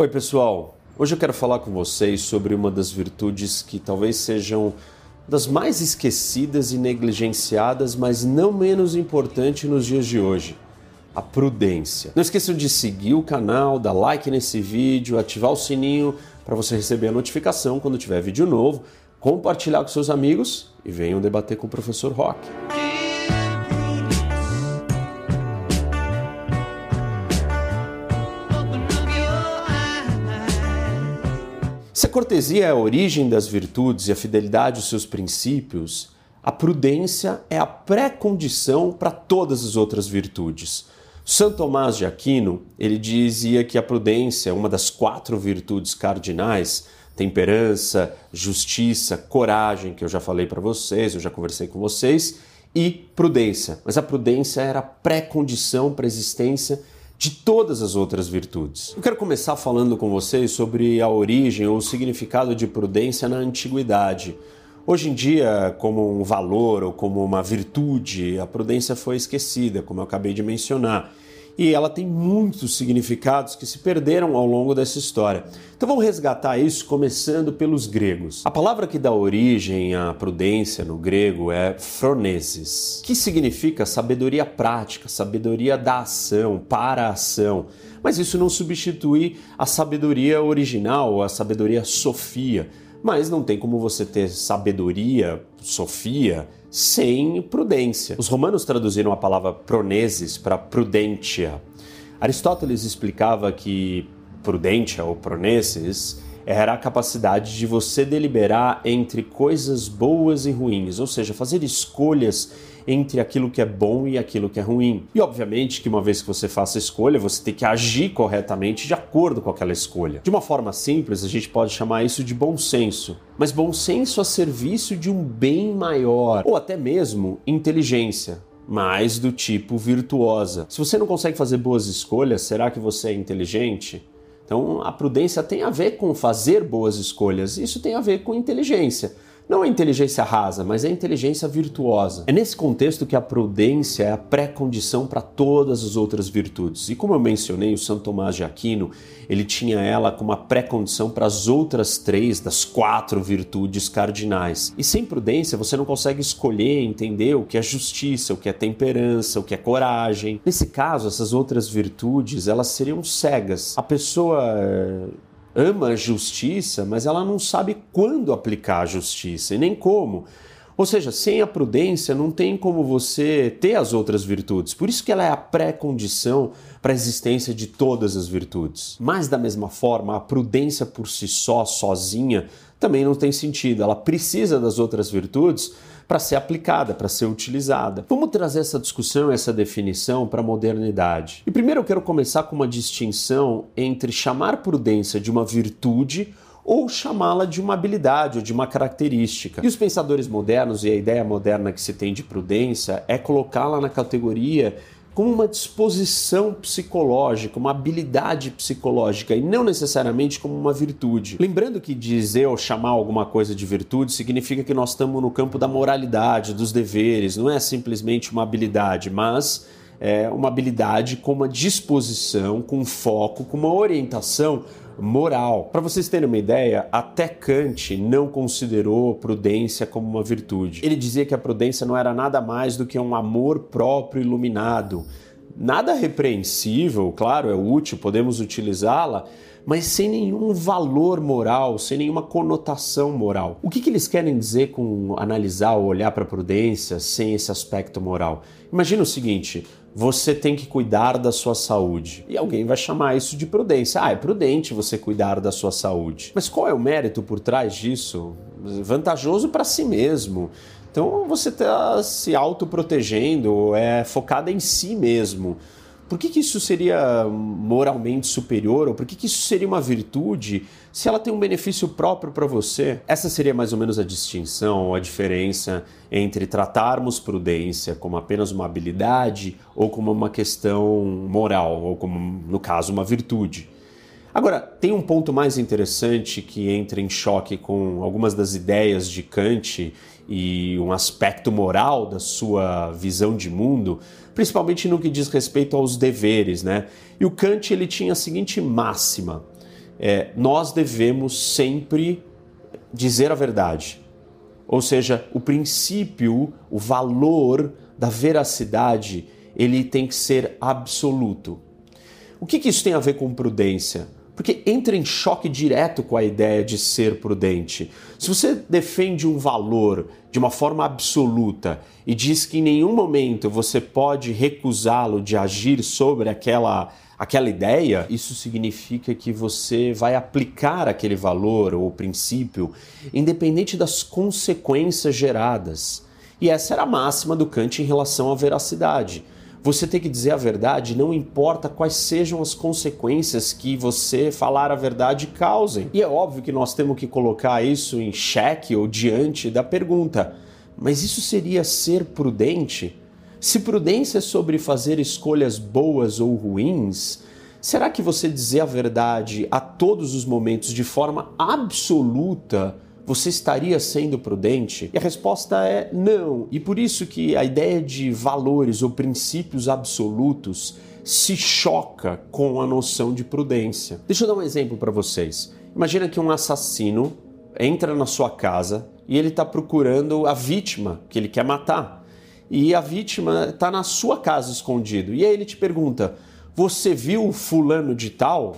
Oi, pessoal. Hoje eu quero falar com vocês sobre uma das virtudes que talvez sejam das mais esquecidas e negligenciadas, mas não menos importante nos dias de hoje: a prudência. Não esqueçam de seguir o canal, dar like nesse vídeo, ativar o sininho para você receber a notificação quando tiver vídeo novo, compartilhar com seus amigos e venham debater com o professor Rock. Cortesia é a origem das virtudes e a fidelidade aos seus princípios, a prudência é a pré-condição para todas as outras virtudes. São Tomás de Aquino, ele dizia que a prudência é uma das quatro virtudes cardinais, temperança, justiça, coragem, que eu já falei para vocês, eu já conversei com vocês, e prudência. Mas a prudência era a pré-condição para a existência de todas as outras virtudes. Eu quero começar falando com vocês sobre a origem ou o significado de prudência na antiguidade. Hoje em dia, como um valor ou como uma virtude, a prudência foi esquecida, como eu acabei de mencionar e ela tem muitos significados que se perderam ao longo dessa história. Então vamos resgatar isso começando pelos gregos. A palavra que dá origem à prudência no grego é phronesis, que significa sabedoria prática, sabedoria da ação, para a ação. Mas isso não substitui a sabedoria original, a sabedoria sofia. Mas não tem como você ter sabedoria, sofia, sem prudência. Os romanos traduziram a palavra pronesis para prudentia. Aristóteles explicava que prudentia ou pronesis era a capacidade de você deliberar entre coisas boas e ruins, ou seja, fazer escolhas entre aquilo que é bom e aquilo que é ruim. E obviamente que uma vez que você faça a escolha, você tem que agir corretamente de acordo com aquela escolha. De uma forma simples, a gente pode chamar isso de bom senso, mas bom senso a serviço de um bem maior, ou até mesmo inteligência mais do tipo virtuosa. Se você não consegue fazer boas escolhas, será que você é inteligente? Então, a prudência tem a ver com fazer boas escolhas, isso tem a ver com inteligência. Não a inteligência rasa, mas a inteligência virtuosa. É nesse contexto que a prudência é a pré-condição para todas as outras virtudes. E como eu mencionei, o Santo Tomás de Aquino, ele tinha ela como a pré-condição para as outras três das quatro virtudes cardinais. E sem prudência, você não consegue escolher, entender o que é justiça, o que é temperança, o que é coragem. Nesse caso, essas outras virtudes, elas seriam cegas. A pessoa ama a justiça, mas ela não sabe quando aplicar a justiça e nem como. Ou seja, sem a prudência não tem como você ter as outras virtudes. Por isso que ela é a pré-condição para a existência de todas as virtudes. Mas da mesma forma, a prudência por si só, sozinha, também não tem sentido. Ela precisa das outras virtudes para ser aplicada, para ser utilizada. Vamos trazer essa discussão, essa definição para a modernidade. E primeiro eu quero começar com uma distinção entre chamar prudência de uma virtude ou chamá-la de uma habilidade ou de uma característica. E os pensadores modernos e a ideia moderna que se tem de prudência é colocá-la na categoria como uma disposição psicológica, uma habilidade psicológica e não necessariamente como uma virtude. Lembrando que dizer ou chamar alguma coisa de virtude significa que nós estamos no campo da moralidade, dos deveres, não é simplesmente uma habilidade, mas é uma habilidade com uma disposição, com foco, com uma orientação moral. Para vocês terem uma ideia, até Kant não considerou prudência como uma virtude. Ele dizia que a prudência não era nada mais do que um amor próprio iluminado. Nada repreensível, claro, é útil, podemos utilizá-la, mas sem nenhum valor moral, sem nenhuma conotação moral. O que, que eles querem dizer com analisar ou olhar para a prudência sem esse aspecto moral? Imagina o seguinte: você tem que cuidar da sua saúde. E alguém vai chamar isso de prudência. Ah, é prudente você cuidar da sua saúde. Mas qual é o mérito por trás disso? Vantajoso para si mesmo. Então você está se autoprotegendo, é focada em si mesmo. Por que, que isso seria moralmente superior? Ou por que, que isso seria uma virtude se ela tem um benefício próprio para você? Essa seria mais ou menos a distinção, a diferença entre tratarmos prudência como apenas uma habilidade ou como uma questão moral, ou como, no caso, uma virtude. Agora, tem um ponto mais interessante que entra em choque com algumas das ideias de Kant e um aspecto moral da sua visão de mundo, principalmente no que diz respeito aos deveres, né? E o Kant ele tinha a seguinte máxima, é, nós devemos sempre dizer a verdade. Ou seja, o princípio, o valor da veracidade, ele tem que ser absoluto. O que, que isso tem a ver com prudência? Porque entra em choque direto com a ideia de ser prudente. Se você defende um valor de uma forma absoluta e diz que em nenhum momento você pode recusá-lo de agir sobre aquela aquela ideia, isso significa que você vai aplicar aquele valor ou princípio independente das consequências geradas. E essa era a máxima do Kant em relação à veracidade. Você tem que dizer a verdade, não importa quais sejam as consequências que você falar a verdade causem. E é óbvio que nós temos que colocar isso em xeque ou diante da pergunta: mas isso seria ser prudente? Se prudência é sobre fazer escolhas boas ou ruins, será que você dizer a verdade a todos os momentos de forma absoluta você estaria sendo prudente? E a resposta é não. E por isso que a ideia de valores ou princípios absolutos se choca com a noção de prudência. Deixa eu dar um exemplo para vocês. Imagina que um assassino entra na sua casa e ele está procurando a vítima que ele quer matar e a vítima está na sua casa escondido. E aí ele te pergunta: Você viu fulano de tal?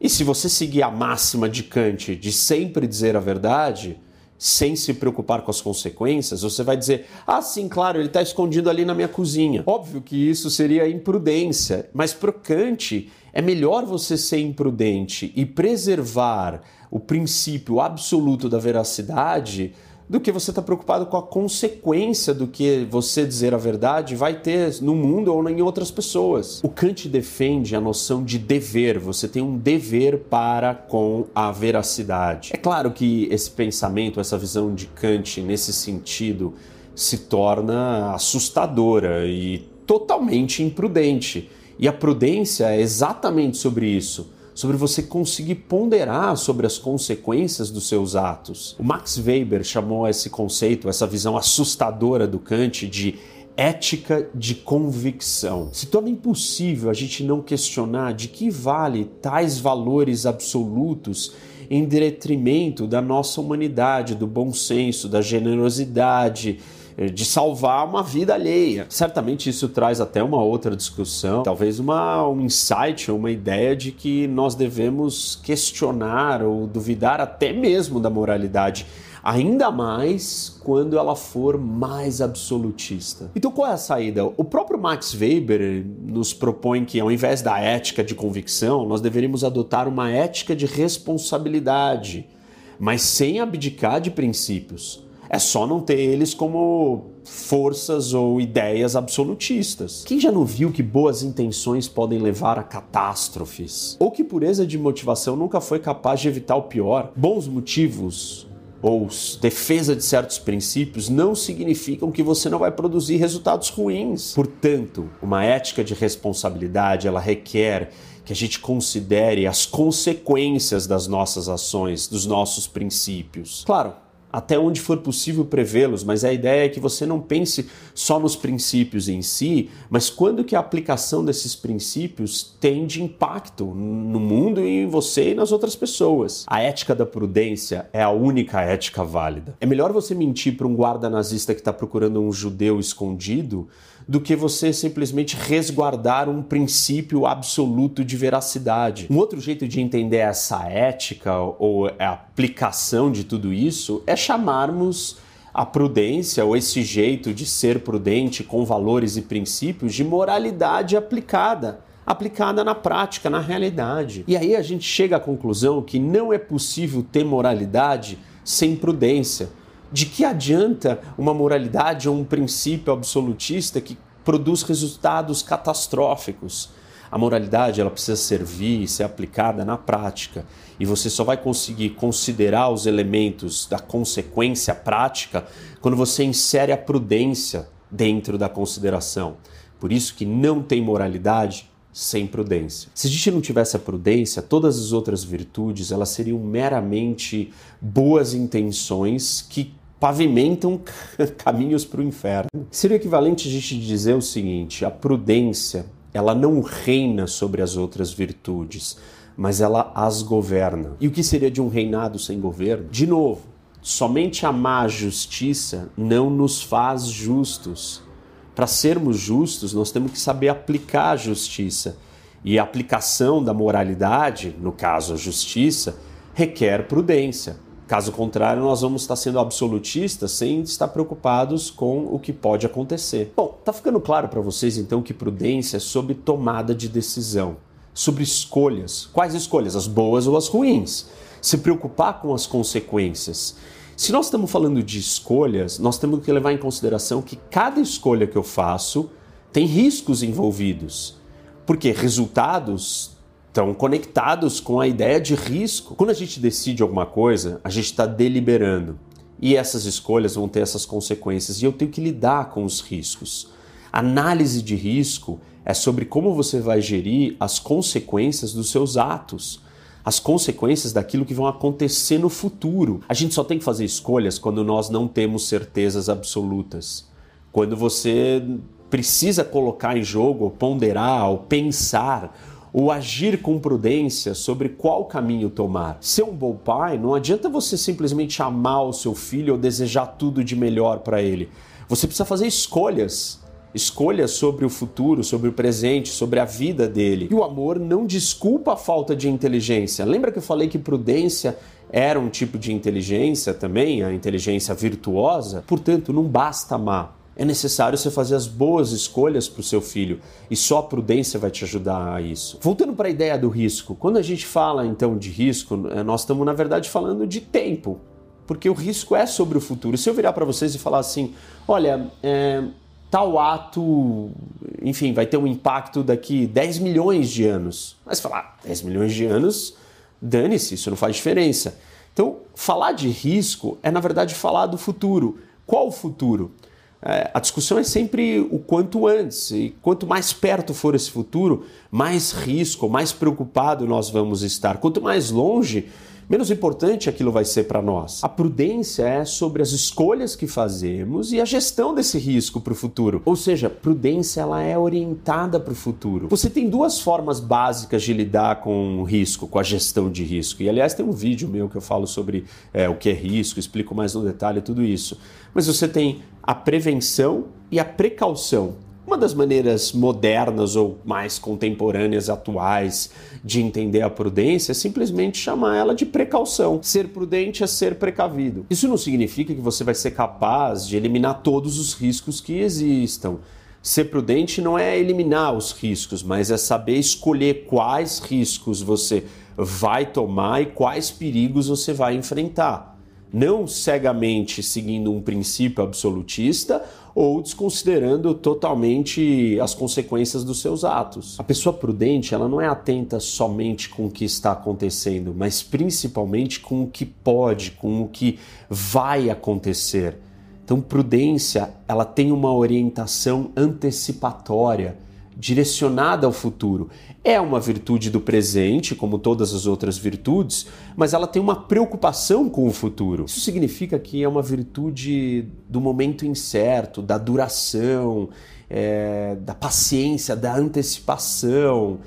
E se você seguir a máxima de Kant de sempre dizer a verdade, sem se preocupar com as consequências, você vai dizer: ah, sim, claro, ele está escondido ali na minha cozinha. Óbvio que isso seria imprudência, mas para Kant é melhor você ser imprudente e preservar o princípio absoluto da veracidade do que você está preocupado com a consequência do que você dizer a verdade vai ter no mundo ou em outras pessoas. O Kant defende a noção de dever, você tem um dever para com a veracidade. É claro que esse pensamento, essa visão de Kant nesse sentido se torna assustadora e totalmente imprudente. E a prudência é exatamente sobre isso sobre você conseguir ponderar sobre as consequências dos seus atos. O Max Weber chamou esse conceito, essa visão assustadora do Kant de ética de convicção. Se torna impossível a gente não questionar de que vale tais valores absolutos em detrimento da nossa humanidade, do bom senso, da generosidade, de salvar uma vida alheia. Certamente isso traz até uma outra discussão, talvez uma, um insight, uma ideia de que nós devemos questionar ou duvidar até mesmo da moralidade ainda mais quando ela for mais absolutista. Então qual é a saída? O próprio Max Weber nos propõe que ao invés da ética de convicção, nós deveríamos adotar uma ética de responsabilidade, mas sem abdicar de princípios. É só não ter eles como forças ou ideias absolutistas. Quem já não viu que boas intenções podem levar a catástrofes? Ou que pureza de motivação nunca foi capaz de evitar o pior? Bons motivos ou defesa de certos princípios não significam que você não vai produzir resultados ruins. Portanto, uma ética de responsabilidade, ela requer que a gente considere as consequências das nossas ações, dos nossos princípios. Claro, até onde for possível prevê-los, mas a ideia é que você não pense só nos princípios em si, mas quando que a aplicação desses princípios tem de impacto no mundo e em você e nas outras pessoas. A ética da prudência é a única ética válida. É melhor você mentir para um guarda nazista que está procurando um judeu escondido do que você simplesmente resguardar um princípio absoluto de veracidade. Um outro jeito de entender essa ética ou a aplicação de tudo isso é chamarmos a prudência ou esse jeito de ser prudente com valores e princípios de moralidade aplicada aplicada na prática, na realidade. E aí a gente chega à conclusão que não é possível ter moralidade sem prudência. De que adianta uma moralidade ou um princípio absolutista que produz resultados catastróficos? A moralidade ela precisa servir e ser aplicada na prática, e você só vai conseguir considerar os elementos da consequência prática quando você insere a prudência dentro da consideração. Por isso que não tem moralidade sem prudência. Se a gente não tivesse a prudência, todas as outras virtudes elas seriam meramente boas intenções que pavimentam caminhos para o inferno. Seria equivalente a gente dizer o seguinte: a prudência ela não reina sobre as outras virtudes, mas ela as governa. E o que seria de um reinado sem governo? De novo, somente a justiça não nos faz justos. Para sermos justos, nós temos que saber aplicar a justiça. E a aplicação da moralidade, no caso a justiça, requer prudência. Caso contrário, nós vamos estar sendo absolutistas sem estar preocupados com o que pode acontecer. Bom, tá ficando claro para vocês então que prudência é sobre tomada de decisão, sobre escolhas. Quais escolhas? As boas ou as ruins? Se preocupar com as consequências. Se nós estamos falando de escolhas, nós temos que levar em consideração que cada escolha que eu faço tem riscos envolvidos. Porque resultados estão conectados com a ideia de risco. Quando a gente decide alguma coisa, a gente está deliberando. E essas escolhas vão ter essas consequências e eu tenho que lidar com os riscos. Análise de risco é sobre como você vai gerir as consequências dos seus atos, as consequências daquilo que vão acontecer no futuro. A gente só tem que fazer escolhas quando nós não temos certezas absolutas. Quando você precisa colocar em jogo, ou ponderar, ou pensar ou agir com prudência sobre qual caminho tomar. Ser um bom pai não adianta você simplesmente amar o seu filho ou desejar tudo de melhor para ele. Você precisa fazer escolhas. Escolhas sobre o futuro, sobre o presente, sobre a vida dele. E o amor não desculpa a falta de inteligência. Lembra que eu falei que prudência era um tipo de inteligência também, a inteligência virtuosa? Portanto, não basta amar é necessário você fazer as boas escolhas para o seu filho e só a prudência vai te ajudar a isso. Voltando para a ideia do risco, quando a gente fala então de risco, é, nós estamos na verdade falando de tempo, porque o risco é sobre o futuro. Se eu virar para vocês e falar assim, olha, é, tal ato, enfim, vai ter um impacto daqui 10 milhões de anos, mas falar 10 milhões de anos, dane-se, isso não faz diferença. Então, falar de risco é na verdade falar do futuro. Qual o futuro? É, a discussão é sempre o quanto antes, e quanto mais perto for esse futuro, mais risco, mais preocupado nós vamos estar. Quanto mais longe, menos importante aquilo vai ser para nós. A prudência é sobre as escolhas que fazemos e a gestão desse risco para o futuro. Ou seja, prudência ela é orientada para o futuro. Você tem duas formas básicas de lidar com o risco, com a gestão de risco. E aliás, tem um vídeo meu que eu falo sobre é, o que é risco, explico mais no detalhe tudo isso. Mas você tem a prevenção e a precaução. Uma das maneiras modernas ou mais contemporâneas, atuais, de entender a prudência é simplesmente chamar ela de precaução. Ser prudente é ser precavido. Isso não significa que você vai ser capaz de eliminar todos os riscos que existam. Ser prudente não é eliminar os riscos, mas é saber escolher quais riscos você vai tomar e quais perigos você vai enfrentar não cegamente seguindo um princípio absolutista ou desconsiderando totalmente as consequências dos seus atos. A pessoa prudente, ela não é atenta somente com o que está acontecendo, mas principalmente com o que pode, com o que vai acontecer. Então, prudência, ela tem uma orientação antecipatória direcionada ao futuro. É uma virtude do presente, como todas as outras virtudes, mas ela tem uma preocupação com o futuro. Isso significa que é uma virtude do momento incerto, da duração, é, da paciência, da antecipação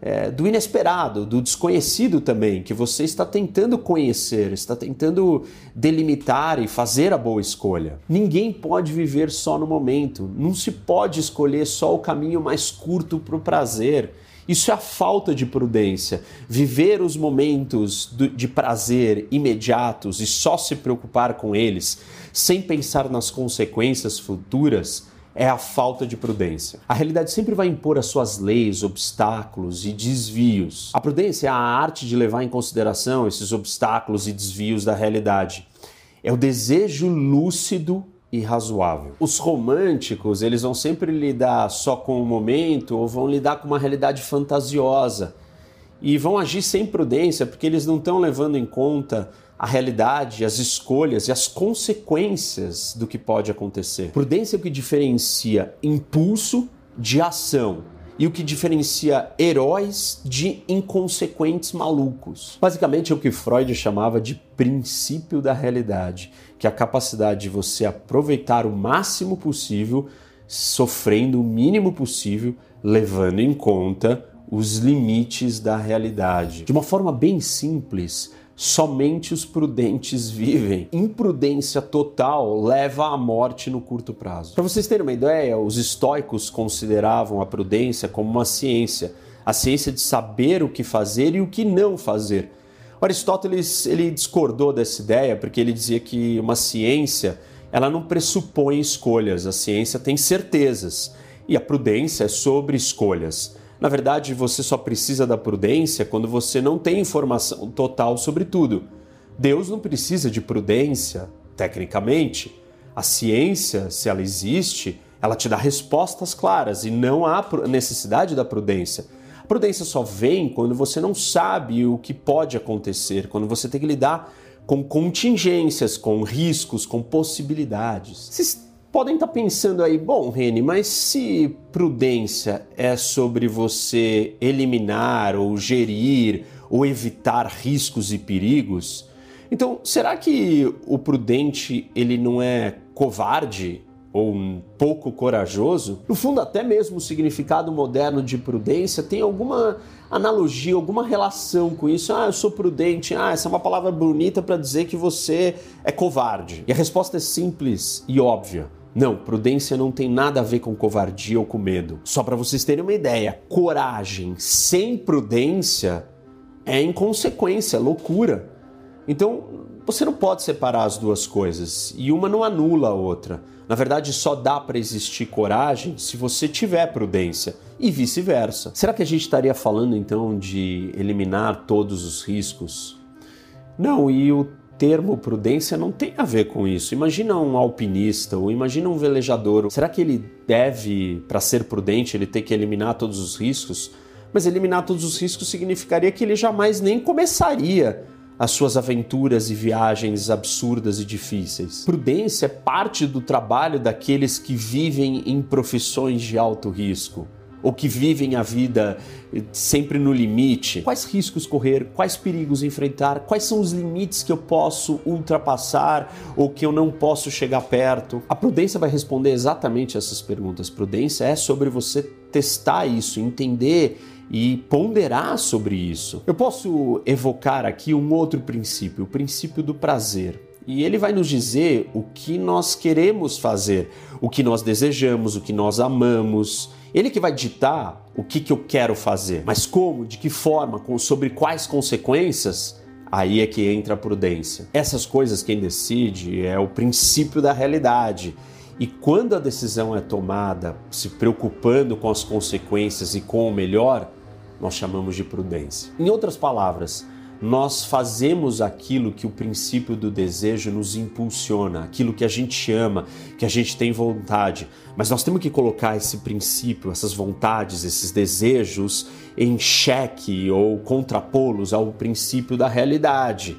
é, do inesperado, do desconhecido também, que você está tentando conhecer, está tentando delimitar e fazer a boa escolha. Ninguém pode viver só no momento, não se pode escolher só o caminho mais curto para o prazer. Isso é a falta de prudência. Viver os momentos de prazer imediatos e só se preocupar com eles, sem pensar nas consequências futuras, é a falta de prudência. A realidade sempre vai impor as suas leis, obstáculos e desvios. A prudência é a arte de levar em consideração esses obstáculos e desvios da realidade. É o desejo lúcido e razoável. Os românticos, eles vão sempre lidar só com o momento ou vão lidar com uma realidade fantasiosa e vão agir sem prudência porque eles não estão levando em conta a realidade, as escolhas e as consequências do que pode acontecer. Prudência é o que diferencia impulso de ação e o que diferencia heróis de inconsequentes malucos. Basicamente é o que Freud chamava de princípio da realidade, que é a capacidade de você aproveitar o máximo possível, sofrendo o mínimo possível, levando em conta os limites da realidade. De uma forma bem simples, somente os prudentes vivem. Imprudência total leva à morte no curto prazo. Para vocês terem uma ideia, os estoicos consideravam a prudência como uma ciência, a ciência de saber o que fazer e o que não fazer. Aristóteles ele discordou dessa ideia porque ele dizia que uma ciência ela não pressupõe escolhas, a ciência tem certezas e a prudência é sobre escolhas. Na verdade, você só precisa da prudência quando você não tem informação total sobre tudo. Deus não precisa de prudência, tecnicamente. A ciência, se ela existe, ela te dá respostas claras e não há necessidade da prudência. A prudência só vem quando você não sabe o que pode acontecer, quando você tem que lidar com contingências, com riscos, com possibilidades. Vocês podem estar pensando aí, bom, Reni, mas se prudência é sobre você eliminar ou gerir ou evitar riscos e perigos, então será que o prudente ele não é covarde ou um pouco corajoso? No fundo, até mesmo o significado moderno de prudência tem alguma analogia, alguma relação com isso. Ah, eu sou prudente. Ah, essa é uma palavra bonita para dizer que você é covarde. E a resposta é simples e óbvia. Não, prudência não tem nada a ver com covardia ou com medo. Só para vocês terem uma ideia, coragem sem prudência é inconsequência, é loucura. Então, você não pode separar as duas coisas e uma não anula a outra. Na verdade, só dá para existir coragem se você tiver prudência e vice-versa. Será que a gente estaria falando então de eliminar todos os riscos? Não, e o termo prudência não tem a ver com isso. Imagina um alpinista ou imagina um velejador. Será que ele deve, para ser prudente, ele ter que eliminar todos os riscos? Mas eliminar todos os riscos significaria que ele jamais nem começaria as suas aventuras e viagens absurdas e difíceis. Prudência é parte do trabalho daqueles que vivem em profissões de alto risco ou que vivem a vida sempre no limite. Quais riscos correr? Quais perigos enfrentar? Quais são os limites que eu posso ultrapassar ou que eu não posso chegar perto? A prudência vai responder exatamente essas perguntas. Prudência é sobre você testar isso, entender e ponderar sobre isso. Eu posso evocar aqui um outro princípio, o princípio do prazer. E ele vai nos dizer o que nós queremos fazer, o que nós desejamos, o que nós amamos. Ele que vai ditar o que, que eu quero fazer, mas como, de que forma, sobre quais consequências, aí é que entra a prudência. Essas coisas quem decide é o princípio da realidade. E quando a decisão é tomada se preocupando com as consequências e com o melhor, nós chamamos de prudência. Em outras palavras, nós fazemos aquilo que o princípio do desejo nos impulsiona, aquilo que a gente ama, que a gente tem vontade. Mas nós temos que colocar esse princípio, essas vontades, esses desejos em xeque ou contrapô-los ao princípio da realidade.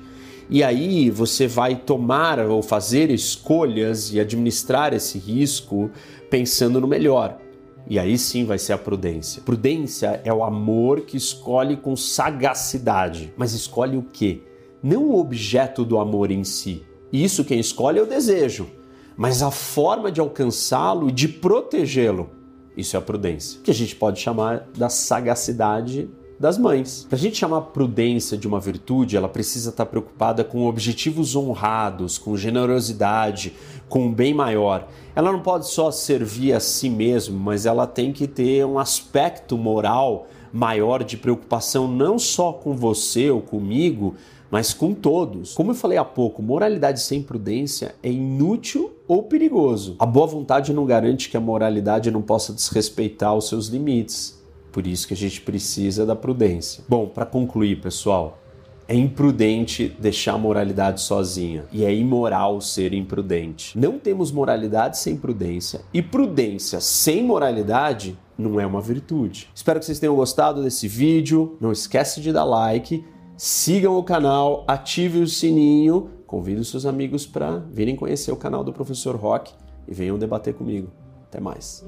E aí você vai tomar ou fazer escolhas e administrar esse risco pensando no melhor. E aí sim vai ser a prudência. Prudência é o amor que escolhe com sagacidade. Mas escolhe o quê? Não o objeto do amor em si. Isso quem escolhe é o desejo, mas a forma de alcançá-lo e de protegê-lo. Isso é a prudência, que a gente pode chamar da sagacidade das mães. Para a gente chamar prudência de uma virtude, ela precisa estar preocupada com objetivos honrados, com generosidade, com um bem maior. Ela não pode só servir a si mesma, mas ela tem que ter um aspecto moral maior de preocupação não só com você ou comigo, mas com todos. Como eu falei há pouco, moralidade sem prudência é inútil ou perigoso. A boa vontade não garante que a moralidade não possa desrespeitar os seus limites. Por isso que a gente precisa da prudência. Bom, para concluir, pessoal, é imprudente deixar a moralidade sozinha e é imoral ser imprudente. Não temos moralidade sem prudência e prudência sem moralidade não é uma virtude. Espero que vocês tenham gostado desse vídeo. Não esquece de dar like, sigam o canal, ative o sininho, convide os seus amigos para virem conhecer o canal do Professor Rock e venham debater comigo. Até mais.